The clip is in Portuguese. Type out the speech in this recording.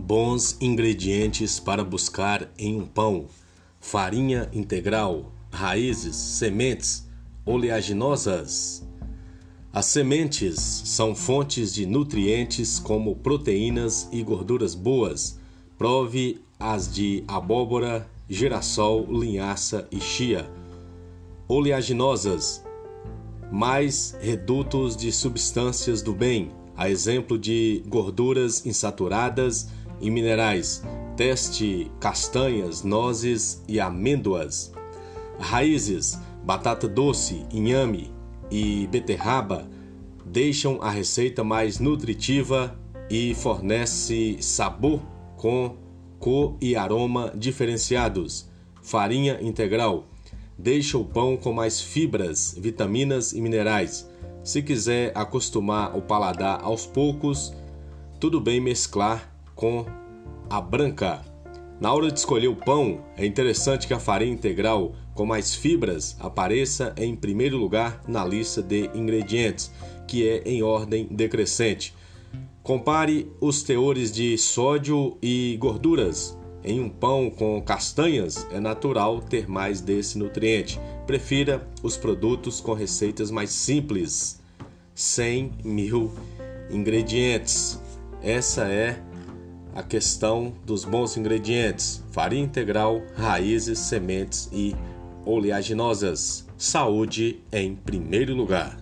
Bons ingredientes para buscar em um pão: farinha integral, raízes, sementes oleaginosas. As sementes são fontes de nutrientes como proteínas e gorduras boas. Prove as de abóbora, girassol, linhaça e chia. Oleaginosas, mais redutos de substâncias do bem, a exemplo de gorduras insaturadas e minerais. Teste castanhas, nozes e amêndoas. Raízes, batata doce, inhame e beterraba deixam a receita mais nutritiva e fornece sabor com cor e aroma diferenciados. Farinha integral deixa o pão com mais fibras, vitaminas e minerais. Se quiser acostumar o paladar aos poucos, tudo bem mesclar com a branca. Na hora de escolher o pão, é interessante que a farinha integral com mais fibras apareça em primeiro lugar na lista de ingredientes, que é em ordem decrescente. Compare os teores de sódio e gorduras. Em um pão com castanhas, é natural ter mais desse nutriente. Prefira os produtos com receitas mais simples, 100 mil ingredientes. Essa é a questão dos bons ingredientes: farinha integral, raízes, sementes e oleaginosas. Saúde em primeiro lugar.